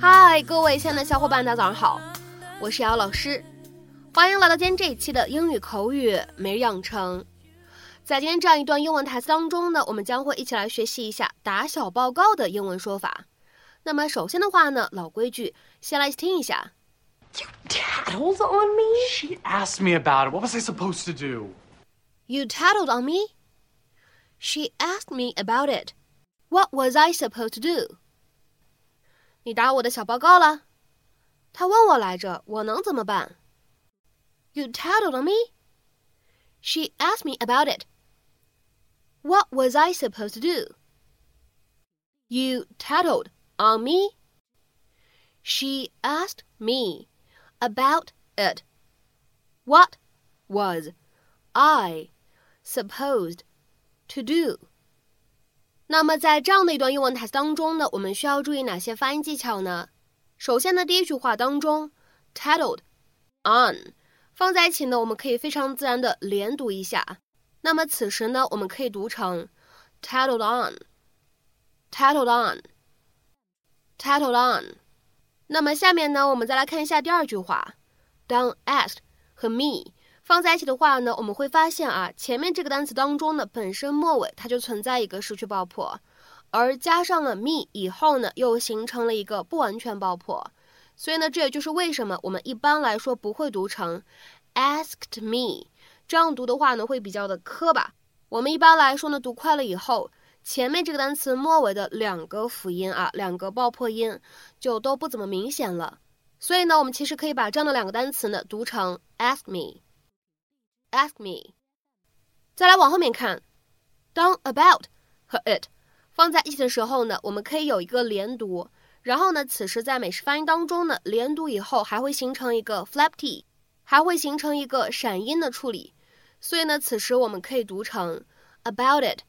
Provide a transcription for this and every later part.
嗨，各位亲爱的小伙伴，大家早上好，我是姚老师，欢迎来到今天这一期的英语口语每日养成。在今天这样一段英文台词当中呢，我们将会一起来学习一下打小报告的英文说法。那么首先的话呢，老规矩，先来听一下。tattled on me? She asked me about it. What was I supposed to do? You tattled on me. She asked me about it. What was I supposed to do? 你打我的小报告了。她问我来着，我能怎么办？You tattled on me. She asked me about it. What was I supposed to do? You tattled on me. She asked me about it. What was I supposed to do? 那么在这样的一段英文台词当中呢，我们需要注意哪些发音技巧呢？首先呢，第一句话当中，tattled on 放在一起呢，我们可以非常自然的连读一下。那么此时呢，我们可以读成 tattled on，tattled on，tattled on。 那么下面呢，我们再来看一下第二句话，Don asked 和 me 放在一起的话呢，我们会发现啊，前面这个单词当中呢，本身末尾它就存在一个失去爆破，而加上了 me 以后呢，又形成了一个不完全爆破。所以呢，这也就是为什么我们一般来说不会读成 asked me，这样读的话呢，会比较的磕巴。我们一般来说呢，读快了以后。前面这个单词末尾的两个辅音啊，两个爆破音就都不怎么明显了。所以呢，我们其实可以把这样的两个单词呢读成 ask me，ask me。再来往后面看，当 about 和 it 放在一起的时候呢，我们可以有一个连读，然后呢，此时在美式发音当中呢，连读以后还会形成一个 flap t，还会形成一个闪音的处理。所以呢，此时我们可以读成 about it。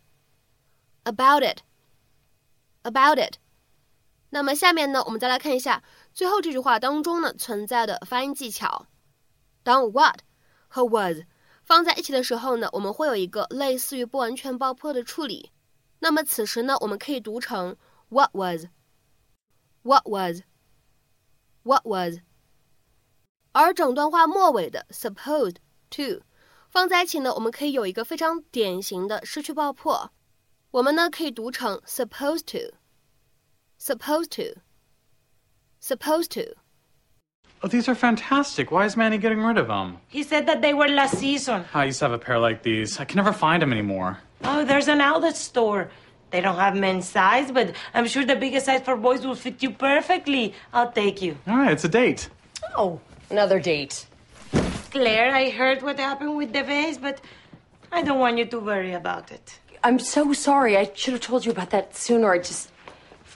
About it, about it。那么下面呢，我们再来看一下最后这句话当中呢存在的发音技巧。当 what 和 was 放在一起的时候呢，我们会有一个类似于不完全爆破的处理。那么此时呢，我们可以读成 what was, what was, what was。而整段话末尾的 supposed to 放在一起呢，我们可以有一个非常典型的失去爆破。我们呢可以读成 supposed to，supposed to，supposed to。 Oh, these are fantastic. Why is Manny getting rid of them? He said that they were last season. I used to have a pair like these. I can never find them anymore. Oh, there's an outlet store. They don't have men's size, but I'm sure the biggest size for boys will fit you perfectly. I'll take you. All right, it's a date. Oh, another date. Claire, I heard what happened with the vase, but I don't want you to worry about it. I'm so sorry. I should have told you about that sooner. I just.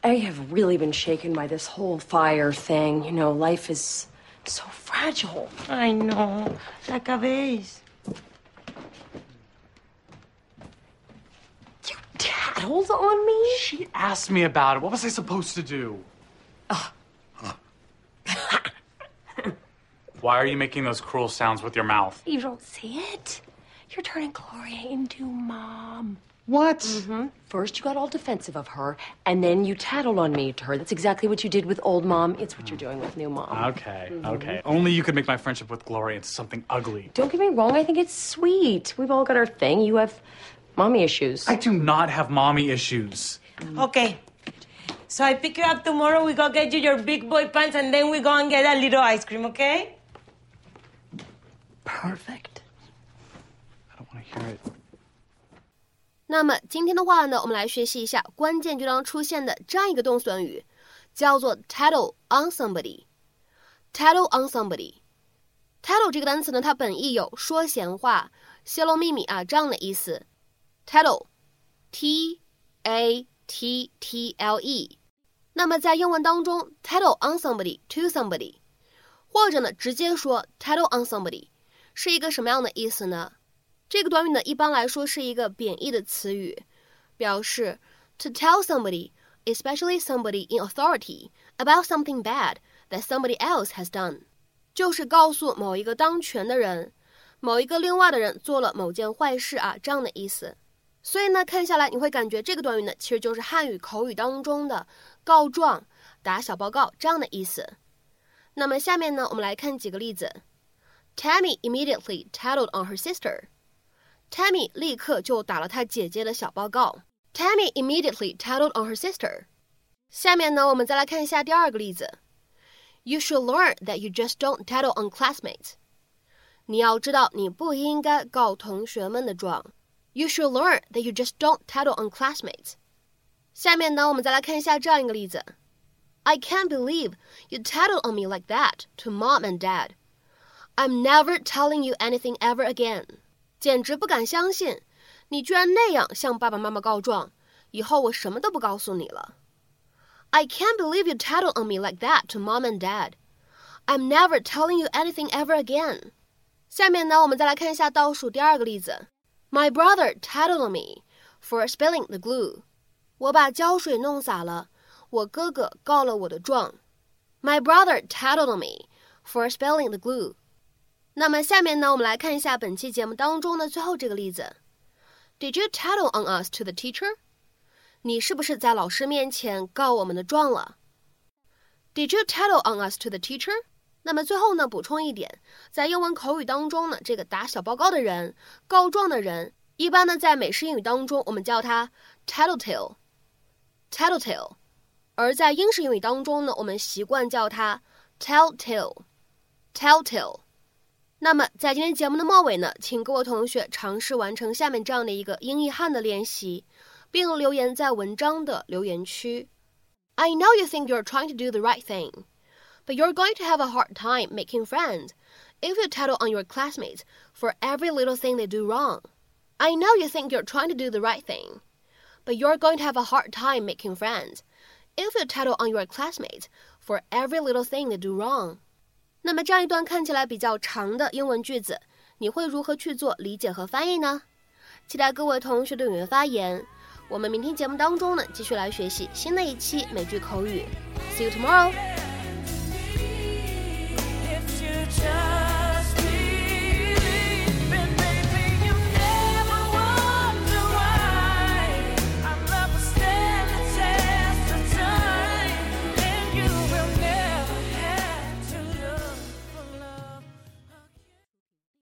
I have really been shaken by this whole fire thing. You know, life is so fragile. I know, like a vase. You tattled on me? She asked me about it. What was I supposed to do? Why are you making those cruel sounds with your mouth? You don't see it? You're turning Gloria into mom. What? Mm-hmm. First, you got all defensive of her, and then you tattled on me to her. That's exactly what you did with old mom. It's what you're doing with new mom. Okay, okay. Only you could make my friendship with Gloria into something ugly. Don't get me wrong, I think it's sweet. We've all got our thing. You have mommy issues. I do not have mommy issues. Okay. So I pick you up tomorrow. We go get you your big boy pants, and then we go and get a little ice cream, okay? Perfect. I don't want to hear it. 那么今天的话呢，我们来学习一下关键句当中出现的这样一个动词短语，叫做 tattle on somebody。tattle on somebody。tattle 这个单词呢，它本意有说闲话、泄露秘密啊这样的意思。tattle，t a t t l e。那么在英文当中，tattle on somebody to somebody，或者呢直接说 tattle on somebody，是一个什么样的意思呢？这个短语呢，一般来说是一个贬义的词语，表示 to tell somebody, especially somebody in authority, about something bad that somebody else has done。就是告诉某一个当权的人，某一个另外的人做了某件坏事啊，这样的意思。所以呢，看下来你会感觉这个短语呢，其实就是汉语口语当中的告状、打小报告这样的意思。那么下面呢，我们来看几个例子。Tammy immediately tattled on her sister. Tammy 立刻就打了她姐姐的小报告。Tammy immediately tattled on her sister. 下面呢，我们再来看一下第二个例子。You should learn that you just don't tattle on classmates. 你要知道，你不应该告同学们的状。You should learn that you just don't tattle on classmates. 下面呢，我们再来看一下这样一个例子。I can't believe you tattled on me like that to mom and dad. I'm never telling you anything ever again. 简直不敢相信，你居然那样向爸爸妈妈告状。以后我什么都不告诉你了。I can't believe you tattled on me like that to mom and dad. I'm never telling you anything ever again. 下面呢，我们再来看一下倒数第二个例子。My brother tattled on me for spilling the glue. 我把胶水弄洒了，我哥哥告了我的状。My brother tattled on me for spilling the glue. 那么下面呢，我们来看一下本期节目当中的最后这个例子。Did you tattle on us to the teacher？你是不是在老师面前告我们的状了？Did you tattle on us to the teacher？那么最后呢，补充一点，在英文口语当中呢，这个打小报告的人、告状的人，一般呢在美式英语当中我们叫他 tattletale，tattletale，而在英式英语当中呢，我们习惯叫他 telltale，telltale。那么，在今天节目的末尾呢，请各位同学尝试完成下面这样的一个英译汉的练习，并留言在文章的留言区。I know you think you're trying to do the right thing, but you're going to have a hard time making friends if you tattle on your classmates for every little thing they do wrong. I know you think you're trying to do the right thing, but you're going to have a hard time making friends if you tattle on your classmates for every little thing they do wrong. 那么这样一段看起来比较长的英文句子，你会如何去做理解和翻译呢？期待各位同学的踊跃发言。我们明天节目当中呢，继续来学习新的一期美剧口语。See you tomorrow.